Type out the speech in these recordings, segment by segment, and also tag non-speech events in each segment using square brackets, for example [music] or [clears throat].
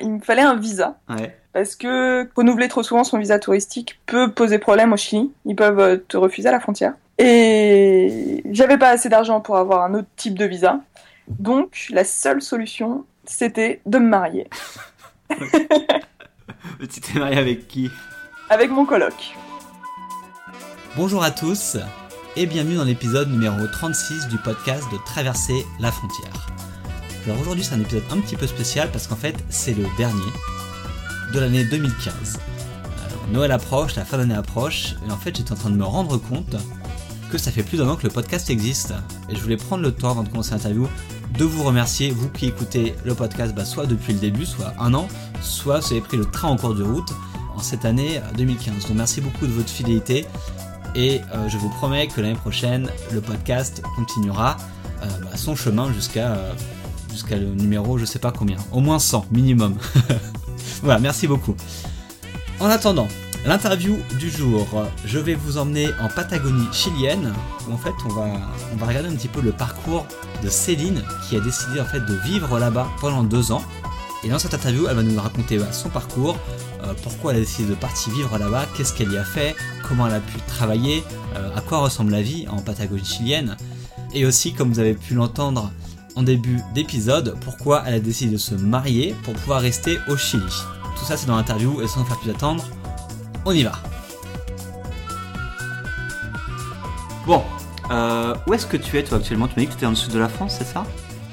il me fallait un visa. Ouais. Parce que renouveler trop souvent son visa touristique peut poser problème au Chili. Ils peuvent euh, te refuser à la frontière. Et j'avais pas assez d'argent pour avoir un autre type de visa. Donc, la seule solution, c'était de me marier. [laughs] tu t'es marié avec qui? Avec mon coloc. Bonjour à tous et bienvenue dans l'épisode numéro 36 du podcast de Traverser la frontière. Alors aujourd'hui c'est un épisode un petit peu spécial parce qu'en fait c'est le dernier de l'année 2015. Euh, Noël approche, la fin d'année approche et en fait j'étais en train de me rendre compte que ça fait plus d'un an que le podcast existe et je voulais prendre le temps avant de commencer l'interview de vous remercier, vous qui écoutez le podcast bah, soit depuis le début, soit un an, soit vous avez pris le train en cours de route en cette année 2015. Donc merci beaucoup de votre fidélité et euh, je vous promets que l'année prochaine le podcast continuera euh, bah, son chemin jusqu'à jusqu'à le numéro je sais pas combien, au moins 100 minimum. [laughs] voilà, merci beaucoup. En attendant, l'interview du jour, je vais vous emmener en Patagonie chilienne en fait on va on va regarder un petit peu le parcours de Céline qui a décidé en fait de vivre là-bas pendant deux ans. Et dans cette interview, elle va nous raconter son parcours, euh, pourquoi elle a décidé de partir vivre là-bas, qu'est-ce qu'elle y a fait, comment elle a pu travailler, euh, à quoi ressemble la vie en Patagonie chilienne, et aussi, comme vous avez pu l'entendre en début d'épisode, pourquoi elle a décidé de se marier pour pouvoir rester au Chili. Tout ça, c'est dans l'interview, et sans faire plus attendre, on y va. Bon, euh, où est-ce que tu es toi actuellement? Tu m'as dit que tu étais dans le sud de la France, c'est ça?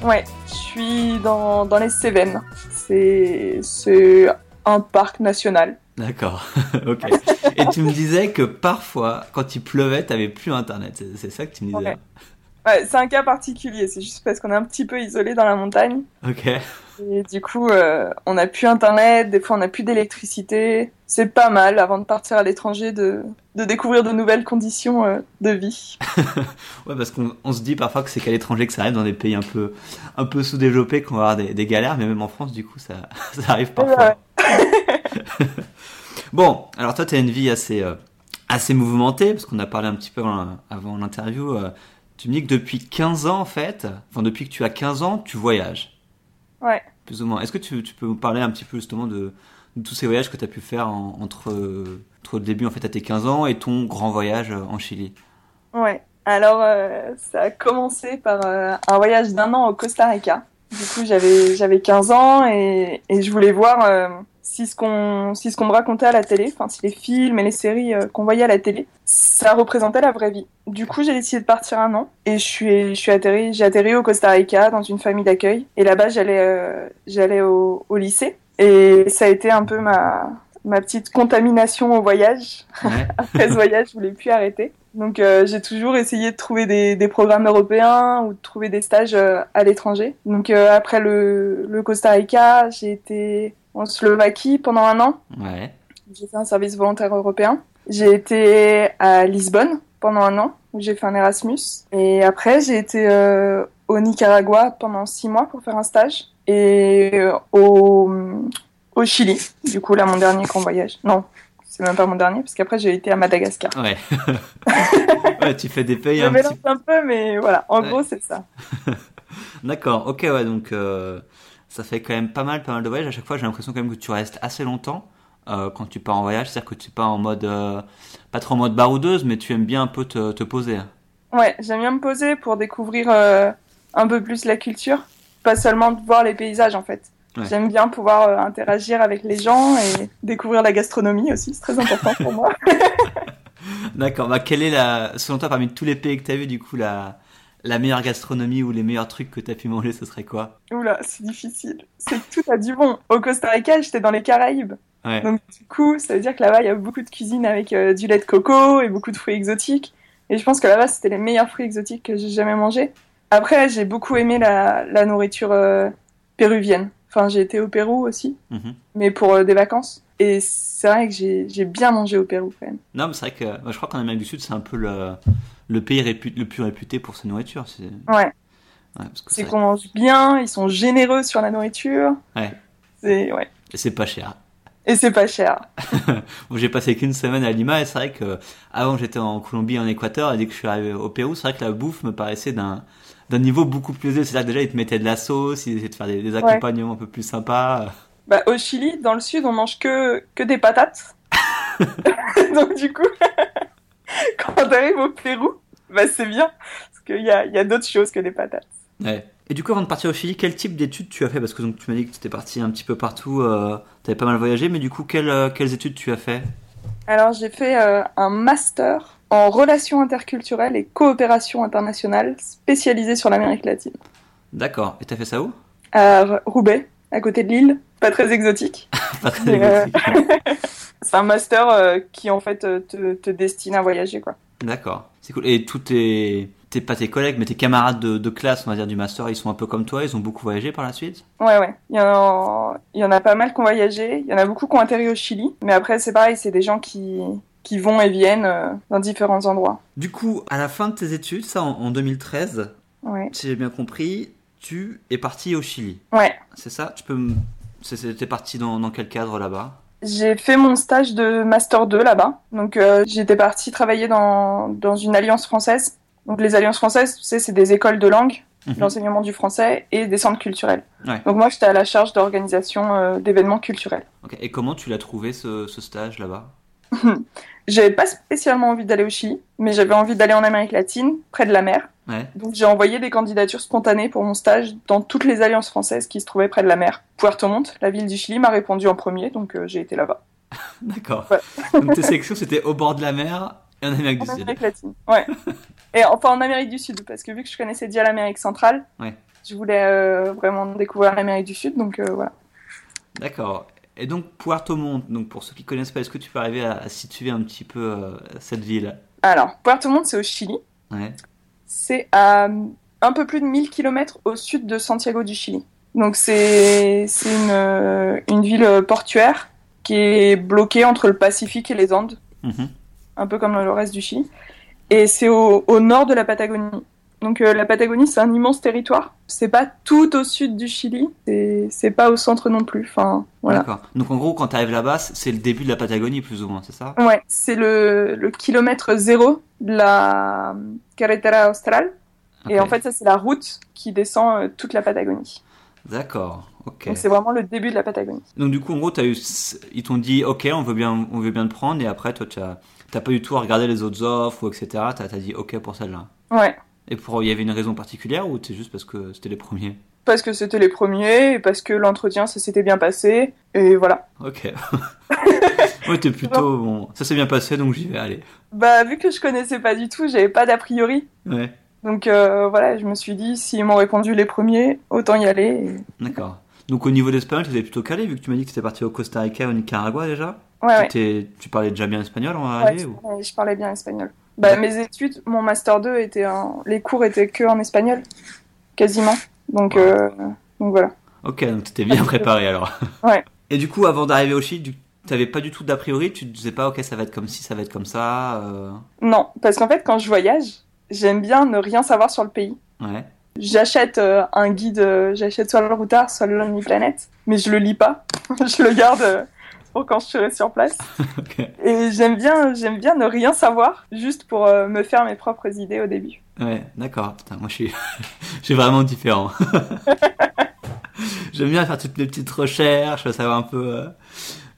Ouais, je suis dans, dans les Cévennes. C'est c'est un parc national. D'accord, [laughs] ok. Et tu me disais que parfois, quand il pleuvait, t'avais plus internet. C'est- C'est ça que tu me disais? Ouais. Ouais, c'est un cas particulier, c'est juste parce qu'on est un petit peu isolé dans la montagne. Ok. Et du coup, euh, on n'a plus internet, des fois on n'a plus d'électricité. C'est pas mal avant de partir à l'étranger de, de découvrir de nouvelles conditions euh, de vie. [laughs] Ouais, parce qu'on on se dit parfois que c'est qu'à l'étranger que ça arrive dans des pays un peu, un peu sous-développés qu'on va avoir des, des galères, mais même en France, du coup, ça, [laughs] ça arrive parfois. [laughs] Bon, alors toi, tu as une vie assez, euh, assez mouvementée, parce qu'on a parlé un petit peu avant, avant l'interview. Tu me dis que depuis 15 ans, en fait, enfin, depuis que tu as 15 ans, tu voyages, Ouais. plus ou moins. Est-ce que tu, tu peux nous parler un petit peu justement de, de tous ces voyages que tu as pu faire en- entre, euh, entre le début, en fait, à tes 15 ans et ton grand voyage euh, en Chili? Ouais. Alors, euh, ça a commencé par euh, un voyage d'un an au Costa Rica. Du coup, j'avais j'avais 15 ans et, et je voulais voir euh, si ce qu'on si ce qu'on me racontait à la télé, enfin si les films et les séries euh, qu'on voyait à la télé, ça représentait la vraie vie. Du coup, j'ai décidé de partir un an et je suis je suis atterri j'ai atterri au Costa Rica dans une famille d'accueil et là-bas j'allais euh, j'allais au, au lycée et ça a été un peu ma ma petite contamination au voyage Ouais. [laughs] après ce voyage, je voulais plus arrêter. Donc euh, j'ai toujours essayé de trouver des, des programmes européens ou de trouver des stages à l'étranger. Donc après le, le Costa Rica, j'ai été en Slovaquie pendant un an. Ouais. J'ai fait un service volontaire européen. J'ai été à Lisbonne pendant un an où j'ai fait un Erasmus. Et après j'ai été euh, au Nicaragua pendant six mois pour faire un stage. Et euh, au, au Chili, du coup là mon dernier grand voyage. Non, c'est même pas mon dernier parce qu'après j'ai été à Madagascar. Ouais. [laughs] ouais, tu fais des pays Je un mélange petit un peu, mais voilà, en Ouais. gros, c'est ça. [laughs] D'accord, ok, ouais, donc euh, ça fait quand même pas mal, pas mal de voyages. À chaque fois, j'ai l'impression quand même que tu restes assez longtemps euh, quand tu pars en voyage. C'est-à-dire que tu pars en mode, euh, pas trop en mode baroudeuse, mais tu aimes bien un peu te, te poser. Ouais, j'aime bien me poser pour découvrir euh, un peu plus la culture, pas seulement de voir les paysages en fait. Ouais. J'aime bien pouvoir interagir avec les gens et découvrir la gastronomie aussi, c'est très important pour moi. [laughs] D'accord, bah quelle est la, selon toi, parmi tous les pays que tu as vu, du coup, la, la meilleure gastronomie ou les meilleurs trucs que tu as pu manger, ce serait quoi? Oula, c'est difficile. C'est que tout a du bon. Au Costa Rica, j'étais dans les Caraïbes. Ouais, Donc du coup, ça veut dire que là-bas, il y a beaucoup de cuisine avec euh, du lait de coco et beaucoup de fruits exotiques. Et je pense que là-bas, c'était les meilleurs fruits exotiques que j'ai jamais mangés. Après, j'ai beaucoup aimé la, la nourriture euh, péruvienne. Enfin, j'ai été au Pérou aussi, Mhm. mais pour euh, des vacances. Et c'est vrai que j'ai bien mangé au Pérou quand même. Non, mais c'est vrai que je crois qu'en Amérique du Sud, c'est un peu le, le pays répu- le plus réputé pour sa nourriture. Ouais, c'est c'est- qu'on mange bien, ils sont généreux sur la nourriture. Ouais. C'est ouais. et c'est pas cher. Et c'est pas cher. [laughs] Bon, j'ai passé qu'une semaine à Lima et c'est vrai que avant j'étais en Colombie, en Équateur et dès que je suis arrivé au Pérou, c'est vrai que la bouffe me paraissait d'un d'un niveau beaucoup plus élevé. C'est-à-dire déjà ils te mettaient de la sauce, ils essayaient de faire des, des accompagnements un peu plus sympas. Bah, au Chili, dans le sud, on mange que, que des patates. [laughs] [laughs] Donc, du coup, [laughs] quand t'arrives au Pérou, bah, c'est bien. Parce qu'il y a, y a d'autres choses que des patates. Ouais. Et du coup, avant de partir au Chili, quel type d'études tu as fait? Parce que donc, tu m'as dit que tu étais parti un petit peu partout, euh, tu avais pas mal voyagé, mais du coup, quelles, euh, quelles études tu as fait? Alors, j'ai fait euh, un master en relations interculturelles et coopération internationale spécialisé sur l'Amérique latine. D'accord. Et t'as fait ça où? À Roubaix, à côté de Lille. Pas très exotique. [laughs] Pas très euh, exotique. [laughs] C'est un master euh, qui, en fait, euh, te, te destine à voyager, quoi. D'accord. C'est cool. Et tous tes, tes, pas tes collègues, mais tes camarades de, de classe, on va dire, du master, ils sont un peu comme toi, ils ont beaucoup voyagé par la suite? Ouais, ouais. Il y, en a, il y en a pas mal qui ont voyagé. Il y en a beaucoup qui ont atterri au Chili. Mais après, c'est pareil, c'est des gens qui, qui vont et viennent euh, dans différents endroits. Du coup, à la fin de tes études, ça en, en 2013, Ouais. si j'ai bien compris, tu es parti au Chili. Ouais. C'est ça? Tu peux T'es parti dans, dans quel cadre là-bas? J'ai fait mon stage de Master 2 là-bas. Donc, euh, j'étais partie travailler dans, dans une alliance française. Donc, les alliances françaises, tu sais, c'est des écoles de langue, Mhm. l'enseignement du français et des centres culturels. Ouais. Donc, moi, j'étais à la charge d'organisation euh, d'événements culturels. Ok. Et comment tu l'as trouvé ce, ce stage là-bas? [laughs] J'avais pas spécialement envie d'aller au Chili, mais j'avais envie d'aller en Amérique latine, près de la mer. Ouais. Donc j'ai envoyé des candidatures spontanées pour mon stage dans toutes les alliances françaises qui se trouvaient près de la mer. Puerto Montt, la ville du Chili, m'a répondu en premier, donc euh, j'ai été là-bas. [laughs] D'accord. Ouais. [laughs] Donc tes sélections, c'était au bord de la mer et en Amérique du En Sud. Amérique latine, ouais. Et enfin en Amérique du Sud, parce que vu que je connaissais déjà l'Amérique centrale, Ouais. je voulais euh, vraiment découvrir l'Amérique du Sud, donc euh, voilà. D'accord. Et donc Puerto Montt, donc pour ceux qui connaissent pas, est-ce que tu peux arriver à, à situer un petit peu euh, cette ville? Alors, Puerto Montt, c'est au Chili. Ouais. C'est à un peu plus de 1000 km au sud de Santiago du Chili. Donc c'est une, euh, une ville portuaire qui est bloquée entre le Pacifique et les Andes, Mhm. un peu comme le reste du Chili. Et c'est au, au nord de la Patagonie. Donc euh, la Patagonie, c'est un immense territoire. C'est pas tout au sud du Chili, c'est pas au centre non plus. Enfin, voilà. D'accord. Donc en gros, quand tu arrives là-bas, c'est le début de la Patagonie plus ou moins, c'est ça? Ouais, c'est le, le kilomètre zéro de la Carretera Austral. Et en fait, ça, c'est la route qui descend euh, toute la Patagonie. D'accord. Ok. Donc, c'est vraiment le début de la Patagonie. Donc du coup, en gros, eu, ils t'ont dit, ok, on veut bien, on veut bien te prendre, et après, toi, tu as, t'as pas du tout à regarder les autres offres ou etc. T'as, t'as dit, ok pour celle-là. Ouais, Et pour, il y avait une raison particulière ou c'est juste parce que c'était les premiers? Parce que c'était les premiers, et parce que l'entretien, ça s'était bien passé. Et voilà. Ok. [laughs] ouais, t'es plutôt bon. Ça s'est bien passé, donc j'y vais. Allez. Bah, vu que je connaissais pas du tout, j'avais pas d'a priori. Ouais. Donc euh, voilà, je me suis dit, s'ils m'ont répondu les premiers, autant y aller. et- D'accord. Donc au niveau d'espagnol, tu étais plutôt calé vu que tu m'as dit que tu étais parti au Costa Rica, au Nicaragua déjà? Ouais, ouais. Tu, parlais déjà bien espagnol en Ouais, arrivée je, ou... je parlais bien espagnol. Bah, mes études, mon master 2 était en... les cours étaient que en espagnol, quasiment. Donc, euh, donc voilà. Ok, donc t'étais bien [laughs] préparé alors. Ouais. Et du coup, avant d'arriver au Chili, tu t'avais pas du tout d'a priori, tu te disais pas, ok, ça va être comme ci, ça va être comme ça. euh, Non, parce qu'en fait, quand je voyage, j'aime bien ne rien savoir sur le pays. Ouais. J'achète euh, un guide, j'achète soit le Routard, soit le Lonely Planet, mais je le lis pas. [laughs] je le garde pour quand je serai sur place. [laughs] Et j'aime bien, j'aime bien ne rien savoir, juste pour euh, me faire mes propres idées au début. Ouais, d'accord. Putain, moi je suis, [laughs] je suis vraiment différent. [laughs] J'aime bien faire toutes mes petites recherches, savoir un peu euh,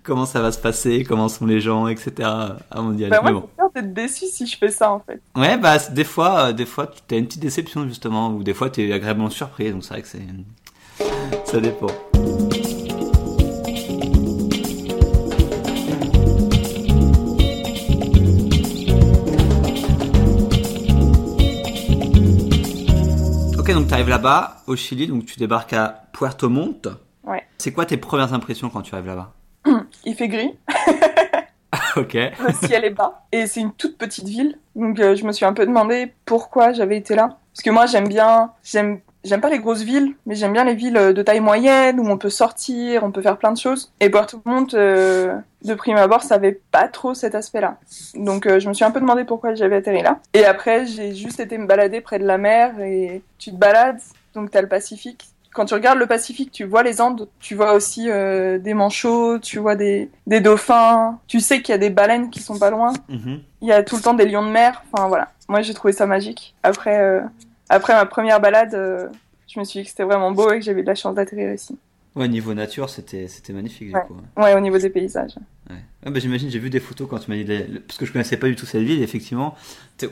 comment ça va se passer, comment sont les gens, etc. avant d'y aller. Bah, moi, bon. j'ai peur d'être déçue si je fais ça, en fait. Ouais, bah c'est- des fois, euh, des fois, t'as une petite déception justement, ou des fois t'es agréablement surpris, donc c'est vrai que c'est, ça dépend. Là-bas, au Chili, donc tu débarques à Puerto Montt. Ouais. C'est quoi tes premières impressions quand tu arrives là-bas [clears throat] Il fait gris, [laughs] [laughs] Ok. le ciel est bas, et c'est une toute petite ville. Donc euh, je me suis un peu demandé pourquoi j'avais été là. Parce que moi j'aime bien, j'aime, j'aime pas les grosses villes, mais j'aime bien les villes euh, de taille moyenne où on peut sortir, on peut faire plein de choses. Et Montt, euh, de prime abord, ça avait pas trop cet aspect-là. Donc euh, je me suis un peu demandé pourquoi j'avais atterri là. Et après j'ai juste été me balader près de la mer et tu te balades, donc t'as le Pacifique. Quand tu regardes le Pacifique, tu vois les Andes, tu vois aussi euh, des manchots, tu vois des, des dauphins, tu sais qu'il y a des baleines qui sont pas loin. Mhm. Il y a tout le temps des lions de mer. Enfin voilà, moi j'ai trouvé ça magique. Après, euh, après ma première balade, euh, je me suis dit que c'était vraiment beau et que j'avais de la chance d'atterrir ici. Ouais, niveau nature, c'était magnifique du coup. Ouais, au niveau des paysages. Ouais. Bah, j'imagine, j'ai vu des photos quand tu m'as dit, les- le- parce que je connaissais pas du tout cette ville, effectivement.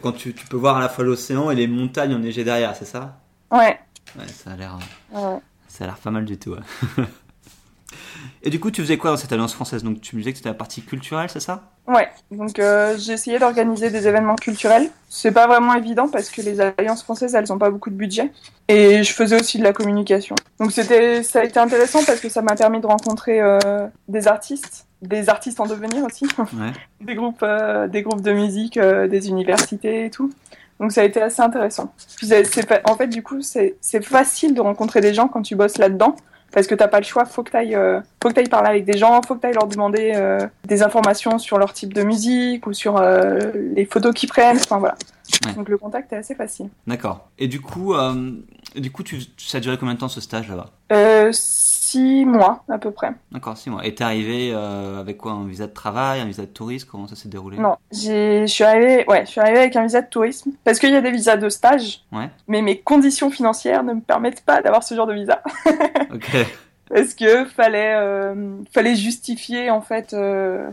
Quand tu, tu peux voir à la fois l'océan et les montagnes enneigées derrière, c'est ça? Ouais. Ouais, ça a l'air, ouais. ça a l'air pas mal du tout. [laughs] et du coup, tu faisais quoi dans cette alliance française? Donc, tu me disais que c'était la partie culturelle, c'est ça? Ouais, donc euh, j'ai essayé d'organiser des événements culturels. C'est pas vraiment évident parce que les alliances françaises, elles ont pas beaucoup de budget. Et je faisais aussi de la communication. Donc c'était, ça a été intéressant parce que ça m'a permis de rencontrer euh, des artistes, des artistes en devenir aussi, Ouais. [laughs] des groupes, euh, des groupes de musique, euh, des universités et tout. Donc ça a été assez intéressant. Puis en fait du coup c'est, c'est facile de rencontrer des gens quand tu bosses là-dedans. Parce que t'as pas le choix, faut que t'ailles, euh, faut que t'ailles parler avec des gens, faut que t'ailles leur demander euh, des informations sur leur type de musique ou sur euh, les photos qu'ils prennent. Enfin voilà. Ouais. Donc le contact est assez facile. D'accord. Et du coup, euh, du coup, tu, ça a duré combien de temps ce stage là-bas? Six mois à peu près. D'accord, six mois. Et t'es arrivé euh, avec quoi? Un visa de travail, un visa de touriste Comment ça s'est déroulé? Non, je suis arrivée, ouais, je suis arrivée avec un visa de tourisme parce qu'il y a des visas de stage. Ouais. Mais mes conditions financières ne me permettent pas d'avoir ce genre de visa. [laughs] Ok. parce que fallait euh, fallait justifier en fait euh,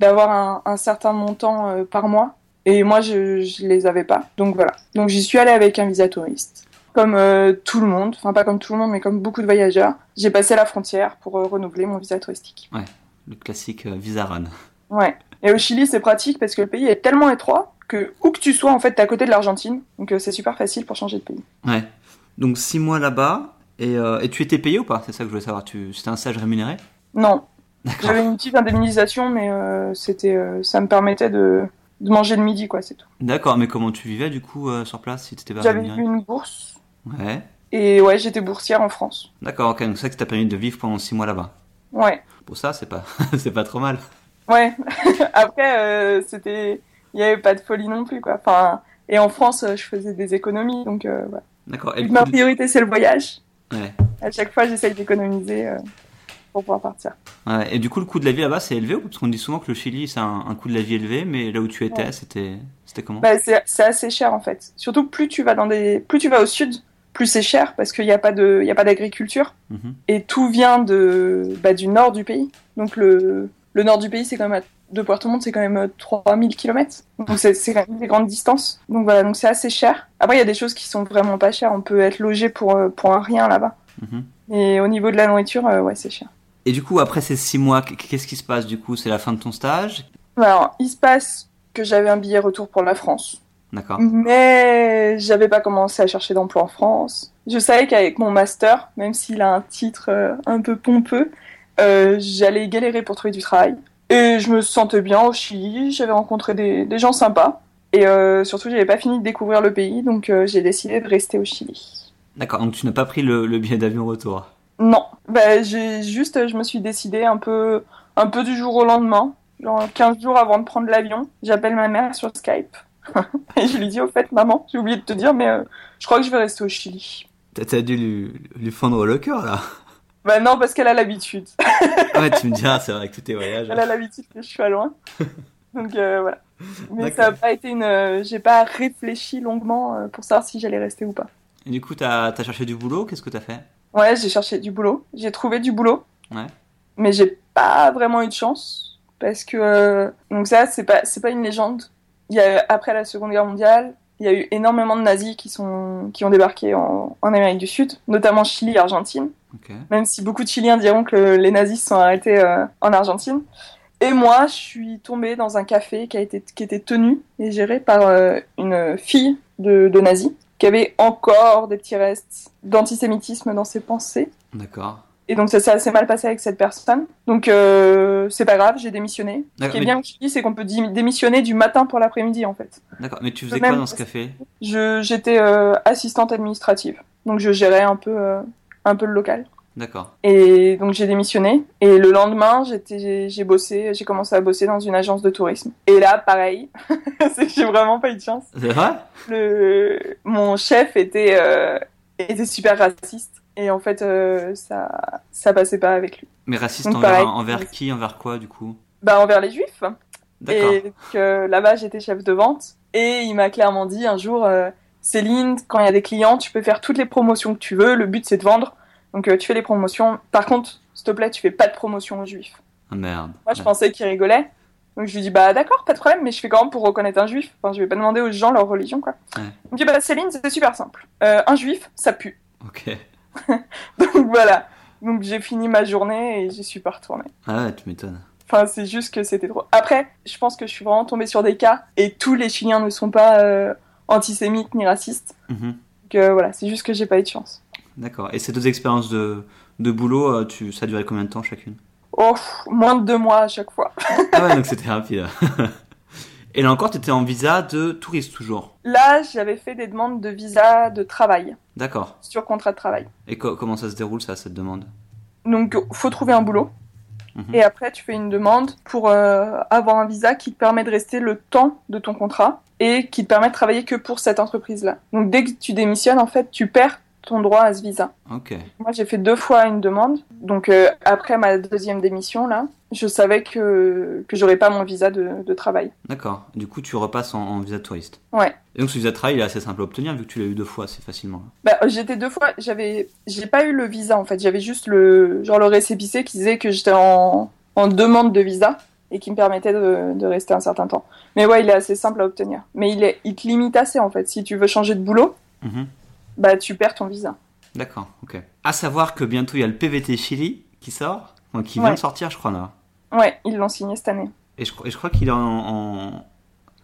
d'avoir un, un certain montant par mois et moi je je les avais pas donc voilà donc j'y suis allée avec un visa touriste comme euh, tout le monde. Enfin pas comme tout le monde mais comme beaucoup de voyageurs. J'ai passé la frontière pour euh, renouveler mon visa touristique. Le classique euh, visa run. ouais. Et au Chili c'est pratique parce que le pays est tellement étroit que où que tu sois en fait t'es à côté de l'Argentine. Donc c'est super facile pour changer de pays. Ouais. Donc six mois là-bas. Et, et tu étais payé ou pas? C'est ça que je voulais savoir. Tu, c'était un stage rémunéré? Non. D'accord. J'avais une petite indemnisation, mais c'était, ça me permettait de, de manger le midi, quoi, c'est tout. D'accord, mais comment tu vivais du coup euh, sur place si t'étais pas J'avais une bourse, Ouais. et ouais, j'étais boursière en France. D'accord, ok. Donc c'est ça qui t'a permis de vivre pendant six mois là-bas. Ouais, Pour ça, c'est pas, [laughs] c'est pas trop mal. ouais. [laughs] Après, euh, c'était, il y avait pas de folie non plus, quoi. Enfin, et en France, euh, je faisais des économies, donc euh. D'accord. Et ma priorité c'est le voyage. Ouais. À chaque fois, j'essaye d'économiser euh, pour pouvoir partir. Ouais, Et du coup, le coût de la vie là-bas, c'est élevé ou? Parce qu'on dit souvent que le Chili, c'est un, un coût de la vie élevé, mais là où tu étais, Ouais. c'était, c'était comment? Bah, c'est, c'est assez cher en fait. Surtout plus tu vas dans des, plus tu vas au sud, plus c'est cher parce qu'il n'y a pas de, il y a pas d'agriculture. Mhm. et tout vient de bah, du nord du pays. Donc le, le nord du pays, c'est quand même de Puerto Montt, c'est quand même euh, 3000 km. Donc c'est c'est quand même des grandes distances. Donc voilà, donc c'est assez cher. Après, il y a des choses qui sont vraiment pas chères. On peut être logé pour euh, pour un rien là-bas. Mhm. Et au niveau de la nourriture, euh, ouais, c'est cher. Et du coup, après ces six mois, qu- qu'est-ce qui se passe du coup? C'est la fin de ton stage? Alors, il se passe que j'avais un billet retour pour la France. D'accord. Mais j'avais pas commencé à chercher d'emploi en France. Je savais qu'avec mon master, même s'il a un titre euh, un peu pompeux, euh, j'allais galérer pour trouver du travail. Et je me sentais bien au Chili, j'avais rencontré des, des gens sympas. Et euh, surtout, j'avais pas fini de découvrir le pays, donc euh, j'ai décidé de rester au Chili. D'accord, donc tu n'as pas pris le, le billet d'avion retour. Non, bah, j'ai juste, je me suis décidée un peu, un peu du jour au lendemain, genre 15 jours avant de prendre l'avion. J'appelle ma mère sur Skype. [laughs] et je lui dis, au fait, maman, j'ai oublié de te dire, mais euh, je crois que je vais rester au Chili. T'as, dû lui, lui fendre le cœur là. Bah non, parce qu'elle a l'habitude. [laughs] ouais, tu me diras, c'est vrai que tous tes voyages. Elle a l'habitude que je sois loin. Donc euh, voilà. Mais ça n'a pas été une. euh, J'ai pas réfléchi longuement pour savoir si j'allais rester ou pas. Et du coup, t'as, cherché du boulot, qu'est-ce que t'as fait? Ouais, j'ai cherché du boulot. J'ai trouvé du boulot. Ouais. Mais j'ai pas vraiment eu de chance parce que donc ça c'est pas c'est pas une légende. Il y a après la Seconde Guerre mondiale, il y a eu énormément de nazis qui sont qui ont débarqué en, en Amérique du Sud, notamment Chili et Argentine. Même si beaucoup de Chiliens diront que les nazis se sont arrêtés euh, en Argentine. Et moi, je suis tombée dans un café qui, a été, qui était tenu et géré par euh, une fille de, de nazis, qui avait encore des petits restes d'antisémitisme dans ses pensées. D'accord. Et donc ça s'est assez mal passé avec cette personne. Donc euh, c'est pas grave, j'ai démissionné. Ce qui est bien au Chili, c'est qu'on peut démissionner du matin pour l'après-midi en fait. D'accord, mais tu faisais Même- quoi dans ce café? Je J'étais euh, assistante administrative, donc je gérais un peu, euh, un peu le local. D'accord. Et donc j'ai démissionné. Et le lendemain, j'étais, j'ai- bossé, j'ai commencé à bosser dans une agence de tourisme. Et là, pareil, [laughs] c'est que j'ai vraiment pas eu de chance. C'est vrai? Le, mon chef était, était super raciste. Et en fait, euh, ça, ça passait pas avec lui. Mais raciste Donc, envers, qui Envers quoi du coup? Bah envers les juifs. D'accord. Et que là-bas, j'étais chef de vente. Et il m'a clairement dit un jour, euh, Céline, quand il y a des clients, tu peux faire toutes les promotions que tu veux. Le but, c'est de vendre. Donc euh, tu fais les promotions. Par contre, s'il te plaît, tu fais pas de promotion aux juifs. Ah merde. Moi, je Ouais. pensais qu'il rigolait. Donc je lui dis bah d'accord, pas de problème, mais je fais comment pour reconnaître un juif Enfin, je vais pas demander aux gens leur religion quoi. Ouais. Il me dit bah Céline, c'est super simple. Euh, un juif, ça pue. Ok. [laughs] Donc voilà. Donc j'ai fini ma journée et j'y suis pas retournée. Ah ouais, tu m'étonnes. Enfin, c'est juste que c'était trop. Après, je pense que je suis vraiment tombée sur des cas et tous les Chiliens ne sont pas euh, antisémites ni racistes. Mhm. Donc euh, voilà, c'est juste que j'ai pas eu de chance. D'accord. Et ces deux expériences de, de boulot, euh, tu, ça a duré combien de temps chacune? Oh, moins de deux mois à chaque fois. Ah ouais, [laughs] donc c'était rapide. Et là encore, tu étais en visa de touriste toujours. Là, j'avais fait des demandes de visa de travail, D'accord. sur contrat de travail. Et co- comment ça se déroule ça, cette demande? Donc, faut trouver un boulot. Mhm. Et après, tu fais une demande pour euh, avoir un visa qui te permet de rester le temps de ton contrat et qui te permet de travailler que pour cette entreprise-là. Donc, dès que tu démissionnes, en fait, tu perds ton droit à ce visa. Ok. Moi, j'ai fait deux fois une demande. Donc, euh, après ma deuxième démission, là, je savais que, que j'aurais pas mon visa de, de travail. D'accord. Du coup, tu repasses en, en visa de touriste. Ouais. Et donc, ce visa de travail, il est assez simple à obtenir vu que tu l'as eu deux fois assez facilement. Bah, j'étais deux fois, j'avais, j'ai pas eu le visa, en fait. J'avais juste le, genre le récépissé qui disait que j'étais en, en demande de visa et qui me permettait de, de rester un certain temps. Mais ouais, il est assez simple à obtenir. Mais il est, il te limite assez, en fait. Si tu veux changer de boulot, Mhm. Bah, tu perds ton visa. D'accord, ok. À savoir que bientôt, il y a le PVT Chili qui sort, enfin, qui vient Ouais. de sortir, je crois, là. Ouais, ils l'ont signé cette année. Et je, crois- et je crois qu'il est en, en,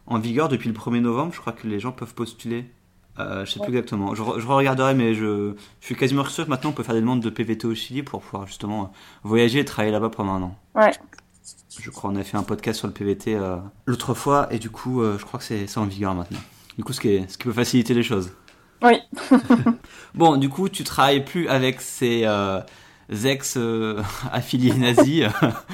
en vigueur depuis le 1er novembre. Je crois que les gens peuvent postuler. Euh, je sais plus exactement. Je, re- je regarderai, mais je, je suis quasiment sûr que maintenant on peut faire des demandes de PVT au Chili pour pouvoir justement euh, voyager et travailler là-bas pendant un an. Ouais. Je crois qu'on a fait un podcast sur le PVT euh, l'autre fois et du coup euh, je crois que c'est c'est en vigueur maintenant. Du coup ce qui, est- ce qui peut faciliter les choses. Oui. [laughs] Bon, du coup tu travailles plus avec ces euh, ex euh, [laughs] affiliés nazis.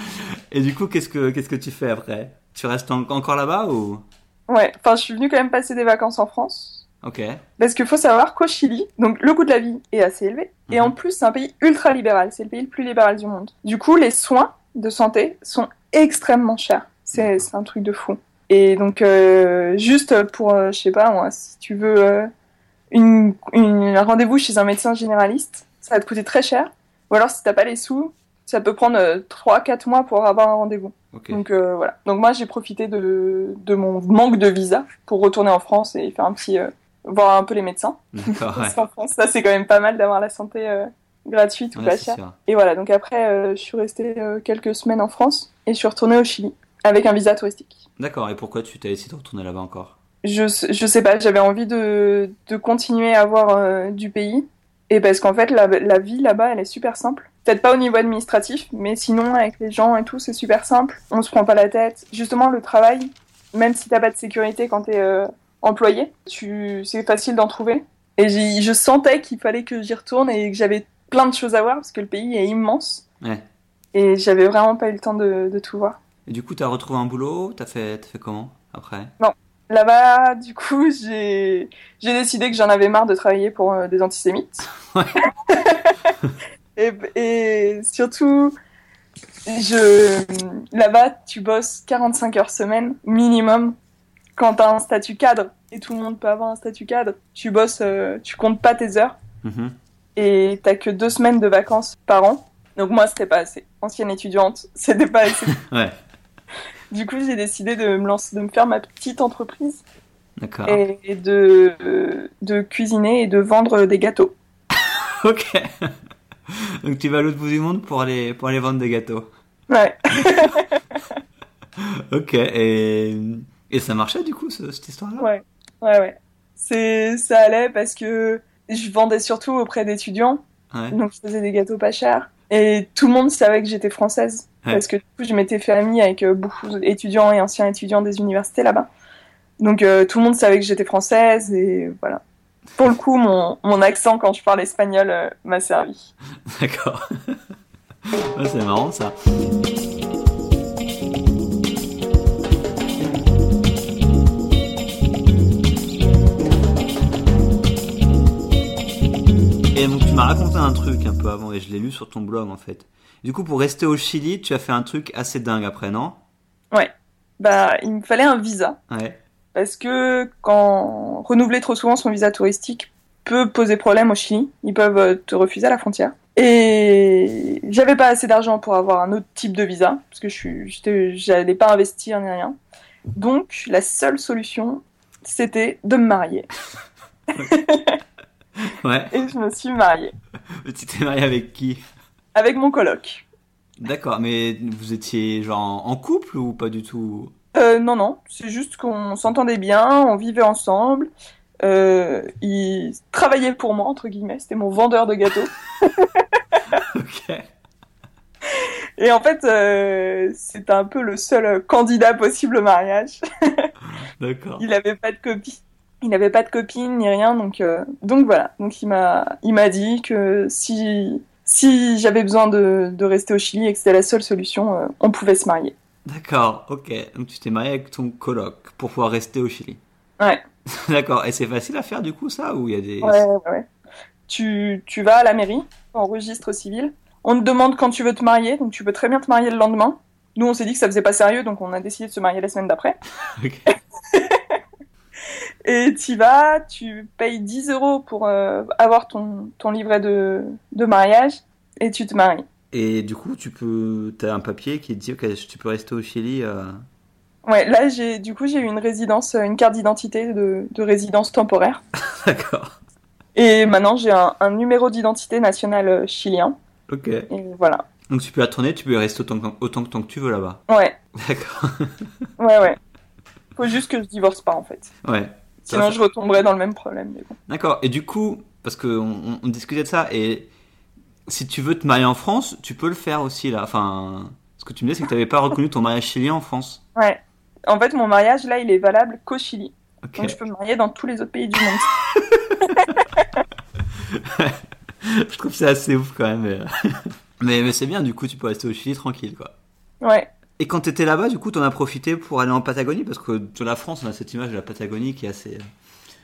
[laughs] et du coup qu'est-ce que qu'est-ce que tu fais après? Tu restes en- encore là-bas ou? Ouais. Enfin, je suis venue quand même passer des vacances en France. Ok. Parce qu'il faut savoir qu'au Chili, donc le coût de la vie est assez élevé. Et Mhm. en plus, c'est un pays ultra libéral. C'est le pays le plus libéral du monde. Du coup, les soins de santé sont extrêmement chers. C'est un truc de fou. Et donc, euh, juste pour, euh, je sais pas moi, si tu veux une, une- un rendez-vous chez un médecin généraliste, ça va te coûter très cher. Ou alors, si t'as pas les sous, ça peut prendre 3-4 mois pour avoir un rendez-vous. Ok. Donc euh, voilà. Donc moi j'ai profité de, de mon manque de visa pour retourner en France et faire un petit euh, voir un peu les médecins. [laughs] Qu'en France, ça c'est quand même pas mal d'avoir la santé euh, gratuite ou Ouais, pas chère. Et voilà. Donc après euh, je suis restée euh, quelques semaines en France et je suis retournée au Chili avec un visa touristique. D'accord. Et pourquoi tu t'as décidé de retourner là-bas encore? Je je sais pas. J'avais envie de de continuer à voir euh, du pays et parce qu'en fait la la vie là-bas elle est super simple. Peut-être pas au niveau administratif, mais sinon avec les gens et tout, c'est super simple. On se prend pas la tête. Justement, le travail, même si t'as pas de sécurité quand t'es euh, employé, tu... c'est facile d'en trouver. Et je sentais qu'il fallait que j'y retourne et que j'avais plein de choses à voir parce que le pays est immense. Ouais. Et j'avais vraiment pas eu le temps de, de tout voir. Et du coup, t'as retrouvé un boulot? T'as fait, t'as fait comment après? Là-bas, du coup, j'ai décidé que j'en avais marre de travailler pour euh, des antisémites. Ouais. [laughs] et, et surtout, je là-bas, tu bosses 45 heures semaine minimum. Quand t'as un statut cadre, et tout le monde peut avoir un statut cadre, tu bosses, euh, tu comptes pas tes heures Mhm. et t'as que deux semaines de vacances par an. Donc moi, c'était pas assez. Ancienne étudiante, c'était pas assez. [laughs] Ouais. Du coup, j'ai décidé de me lancer, de me faire ma petite entreprise D'accord. et, et de, euh, de cuisiner et de vendre des gâteaux. [laughs] Ok. Donc tu vas à l'autre bout du monde pour aller, pour aller vendre des gâteaux. Ouais. [laughs] Ok. Et, et ça marchait du coup, ce- cette histoire-là? Ouais, ouais, ouais. C'est, ça allait parce que je vendais surtout auprès d'étudiants, Ouais. donc je faisais des gâteaux pas chers. Et tout le monde savait que j'étais française, Ouais. parce que du coup je m'étais fait amie avec euh, beaucoup d'étudiants et anciens étudiants des universités là-bas. Donc euh, tout le monde savait que j'étais française et voilà. Pour le coup, mon, mon accent quand je parle espagnol euh, m'a servi. [laughs] D'accord. Ouais, c'est marrant ça. Et donc tu m'as raconté un truc un peu avant et je l'ai lu sur ton blog en fait. Du coup pour rester au Chili, tu as fait un truc assez dingue après, non? Bah, il me fallait un visa. Ouais. Parce que quand renouveler trop souvent son visa touristique peut poser problème au Chili, ils peuvent euh, te refuser à la frontière. Et j'avais pas assez d'argent pour avoir un autre type de visa, parce que je j'allais pas investir ni rien. Donc, la seule solution, c'était de me marier. [laughs] ouais. [laughs] Et je me suis mariée. Tu t'es mariée avec qui? Avec mon coloc. D'accord, mais vous étiez genre en couple ou pas du tout? Euh, Non, non, c'est juste qu'on s'entendait bien, on vivait ensemble. Euh, il travaillait pour moi, entre guillemets, c'était mon vendeur de gâteaux. [laughs] [laughs] ok. Et en fait, euh, c'était un peu le seul candidat possible au mariage. [laughs] D'accord. Il n'avait pas de copie. Il n'avait pas de copine ni rien, donc euh, donc voilà. Donc il m'a il m'a dit que si si j'avais besoin de, de rester au Chili et que c'était la seule solution, euh, on pouvait se marier. D'accord, ok. Donc tu t'es marié avec ton coloc pour pouvoir rester au Chili. Ouais. [laughs] D'accord. Et c'est facile à faire du coup ça ou il y a des Ouais ouais. Tu tu vas à la mairie, en registre civil. On te demande quand tu veux te marier, donc tu peux très bien te marier le lendemain. Nous, on s'est dit que ça faisait pas sérieux, donc on a décidé de se marier la semaine d'après. [laughs] Ok. Et tu vas, tu payes 10 euros pour euh, avoir ton, ton livret de, de mariage et tu te maries. Et du coup, tu peux, as un papier qui te dit que tu peux rester au Chili. Euh... Ouais, là j'ai, du coup, j'ai eu une résidence, une carte d'identité de, de résidence temporaire. [laughs] D'accord. Et maintenant j'ai un, un numéro d'identité national euh, chilien. Ok. Et voilà. Donc tu peux la tourner, tu peux rester autant, autant que, tant que tu veux là-bas. Ouais. [laughs] D'accord. ouais, ouais. Faut juste que je divorce pas en fait. Ouais. Sinon, je retomberais dans le même problème. Bon. D'accord. Et du coup, parce qu'on on, discutait de ça, et si tu veux te marier en France, tu peux le faire aussi là. Enfin, ce que tu me dis, c'est que tu n'avais pas reconnu ton mariage chilien en France. Ouais. En fait, mon mariage là, il est valable qu'au Chili. Donc, je peux me marier dans tous les autres pays du monde. [laughs] je trouve c'est assez ouf quand même. [laughs] Mais, mais, c'est bien, du coup, tu peux rester au Chili tranquille, quoi. Ouais. Et quand tu étais là-bas, du coup, tu en as profité pour aller en Patagonie? Parce que de la France, on a cette image de la Patagonie qui est assez.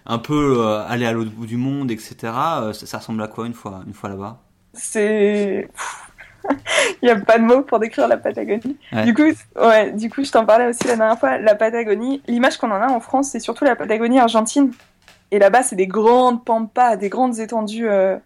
un peu euh, aller à l'autre bout du monde, etc. Euh, ça, ressemble à quoi une fois, une fois là-bas? C'est. [laughs] Il n'y a pas de mots pour décrire la Patagonie. Du coup, ouais, du coup, je t'en parlais aussi la dernière fois. La Patagonie, l'image qu'on en a en France, c'est surtout la Patagonie argentine. Et là-bas, c'est des grandes pampas, des grandes étendues euh,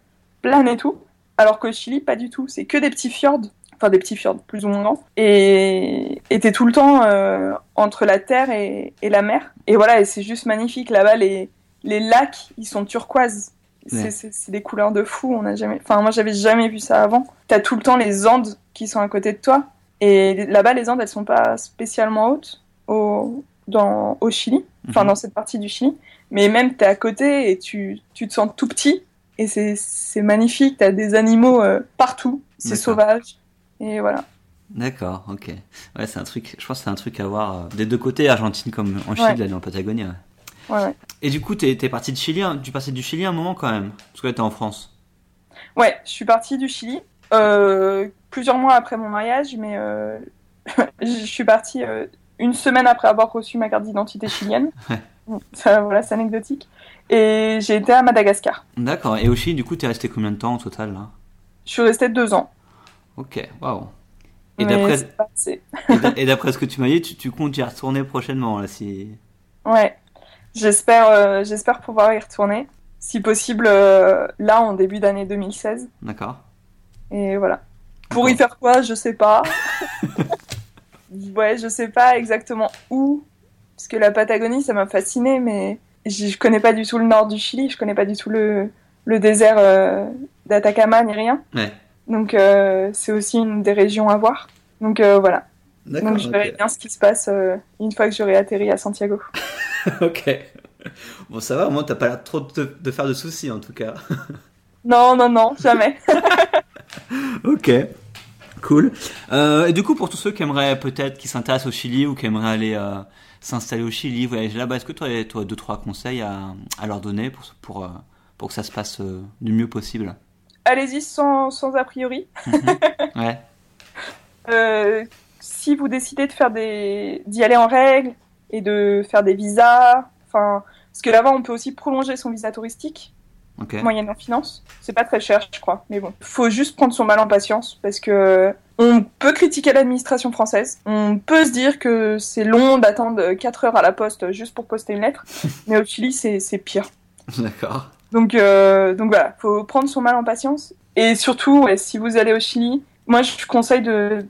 planes et tout. Alors qu'au Chili, pas du tout. C'est que des petits fjords enfin des petits fjords plus ou moins grands, et était tout le temps euh, entre la terre et, et, la mer. Et voilà, et c'est juste magnifique. Là-bas, les, les lacs, ils sont turquoises. C'est des couleurs de fou. On a jamais, enfin moi j'avais jamais vu ça avant. T'as tout le temps les Andes qui sont à côté de toi, et là-bas les Andes elles sont pas spécialement hautes au dans au Chili, enfin mhm. dans cette partie du Chili, mais même t'es à côté et tu tu te sens tout petit et c'est magnifique. T'as des animaux euh, partout, c'est sauvage. Et voilà. D'accord, ok. Ouais, c'est un truc, je pense que c'est un truc à voir euh, des deux côtés, Argentine comme en Chili, ouais. en Patagonie. Ouais. ouais. Et du coup, t'es es parti de Chili, hein, tu passais du Chili un moment quand même, parce que là t'es en France. Ouais, je suis partie du Chili euh, plusieurs mois après mon mariage, mais euh, [laughs] je suis partie euh, une semaine après avoir reçu ma carte d'identité chilienne. [laughs] Ça, voilà, c'est anecdotique. Et j'ai été à Madagascar. D'accord. Et au Chili, du coup, t'es resté combien de temps au total là? Je suis resté deux ans. Ok, waouh. Et d'après ce que tu m'as dit, tu, comptes y retourner prochainement là si. Ouais, j'espère euh, j'espère pouvoir y retourner, si possible euh, là en début d'année 2016. D'accord. Et voilà. Pour y faire quoi, je sais pas. [laughs] ouais, je sais pas exactement où, parce que la Patagonie ça m'a fasciné, mais je connais pas du tout le nord du Chili, je connais pas du tout le le désert euh, d'Atacama ni rien. Ouais. Donc euh, c'est aussi une des régions à voir. Donc euh, voilà. Donc je verrai bien ce qui se passe euh, une fois que j'aurai atterri à Santiago. [laughs] ok. Bon ça va, au moins t'as pas l'air trop de, faire de soucis en tout cas. [laughs] non, non, non, jamais. [laughs] ok. Cool. et du coup, pour tous ceux qui aimeraient peut-être, qui s'intéressent au Chili ou qui aimeraient aller s'installer au Chili, voyager là-bas, est-ce que tu toi, deux, trois conseils à, à leur donner pour, pour, pour que ça se passe du mieux possible? Allez-y sans, sans, a priori. Mhm. ouais. [laughs] euh, si vous décidez de faire des, d'y aller en règle et de faire des visas, enfin, parce que là-bas on peut aussi prolonger son visa touristique. Okay. moyennant finance. C'est pas très cher, je crois, mais bon. Faut juste prendre son mal en patience parce que on peut critiquer l'administration française. On peut se dire que c'est long d'attendre 4 heures à la poste juste pour poster une lettre, [laughs] mais au Chili c'est pire. D'accord. Donc, euh, donc voilà, faut prendre son mal en patience. Et surtout, si vous allez au Chili, moi je conseille de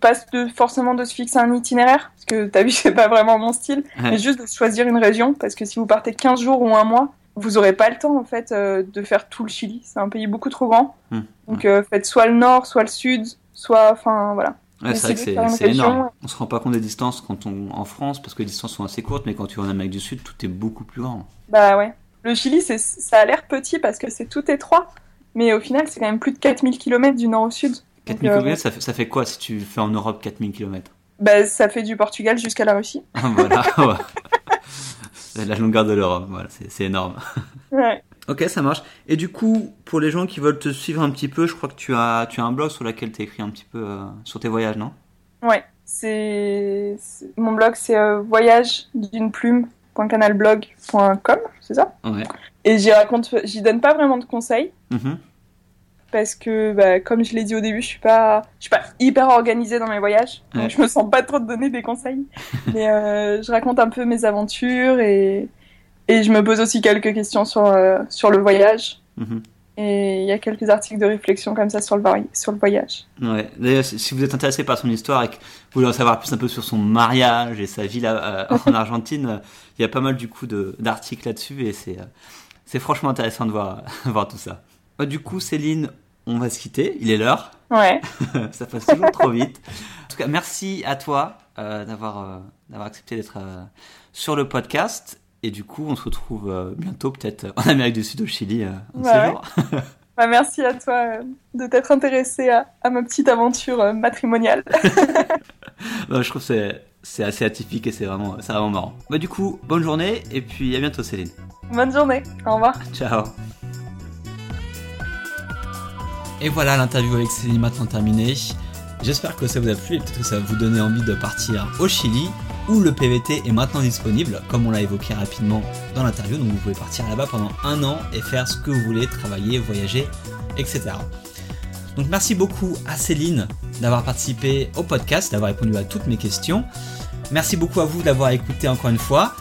pas de, forcément de se fixer un itinéraire, parce que t'as vu, [laughs] c'est pas vraiment mon style, mais juste de choisir une région, parce que si vous partez 15 jours ou un mois, vous aurez pas le temps en fait euh, de faire tout le Chili. C'est un pays beaucoup trop grand. Hmm. Donc euh, faites soit le nord, soit le sud, soit, enfin voilà. Ouais, c'est vrai que c'est énorme. On se rend pas compte des distances quand on en France parce que les distances sont assez courtes, mais quand tu vas en Amérique du Sud, tout est beaucoup plus grand. Bah ouais. Le Chili, ça a l'air petit parce que c'est tout étroit, mais au final, c'est quand même plus de 4000 km du nord au sud. 4000 km, euh, ça, fait, ça fait quoi si tu fais en Europe 4000 km Bah ça fait du Portugal jusqu'à la Russie. voilà. [laughs] Ouais. la longueur de l'Europe, voilà, c'est énorme. [laughs] Ouais. Ok, ça marche. Et du coup, pour les gens qui veulent te suivre un petit peu, je crois que tu as, tu as un blog sur lequel tu écrit un petit peu euh, sur tes voyages, non? Ouais, c'est mon blog, c'est euh, voyage d'une plume.canalblog.com, c'est ça Ouais. Et j'y raconte, j'y donne pas vraiment de conseils. Mm-hmm. Parce que, bah, comme je l'ai dit au début, je suis pas, je suis pas hyper organisée dans mes voyages. Donc je me sens pas trop de donner des conseils. [laughs] Mais euh, je raconte un peu mes aventures et, et je me pose aussi quelques questions sur, euh, sur le voyage. Mhm. Et il y a quelques articles de réflexion comme ça sur le, sur le voyage. Ouais. D'ailleurs, si vous êtes intéressé par son histoire et que vous voulez en savoir plus un peu sur son mariage et sa vie là, euh, [laughs] en Argentine, il y a pas mal du coup d'articles là-dessus et c'est c'est franchement intéressant de voir, [laughs] voir tout ça. Du coup, Céline, on va se quitter. Il est l'heure. Ouais. [laughs] ça passe toujours trop vite. En tout cas, merci à toi euh, d'avoir d'avoir accepté d'être sur le podcast. Et du coup, on se retrouve euh, bientôt, peut-être en Amérique du Sud, au Chili, euh, bah, [laughs] bah, merci à toi euh, de t'être intéressé à, ma petite aventure matrimoniale. [laughs] Bah, je trouve que c'est assez atypique et c'est vraiment, vraiment marrant. Bah, du coup, bonne journée et puis à bientôt, Céline. Bonne journée. Au revoir. Ciao. Et voilà, l'interview avec Céline maintenant terminée. J'espère que ça vous a plu et peut-être que ça va vous donner envie de partir au Chili où le PVT est maintenant disponible, comme on l'a évoqué rapidement dans l'interview. Donc vous pouvez partir là-bas pendant un an et faire ce que vous voulez, travailler, voyager, etc. Donc merci beaucoup à Céline d'avoir participé au podcast, d'avoir répondu à toutes mes questions. Merci beaucoup à vous d'avoir écouté encore une fois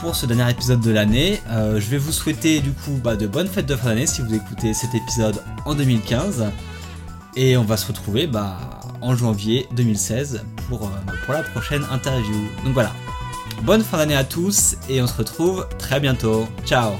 pour ce dernier épisode de l'année. Euh, je vais vous souhaiter du coup bah, de bonnes fêtes de fin d'année si vous écoutez cet épisode en 2015. Et on va se retrouver bah, en janvier 2016 pour, euh, pour la prochaine interview. Donc voilà. Bonne fin d'année à tous et on se retrouve très bientôt. Ciao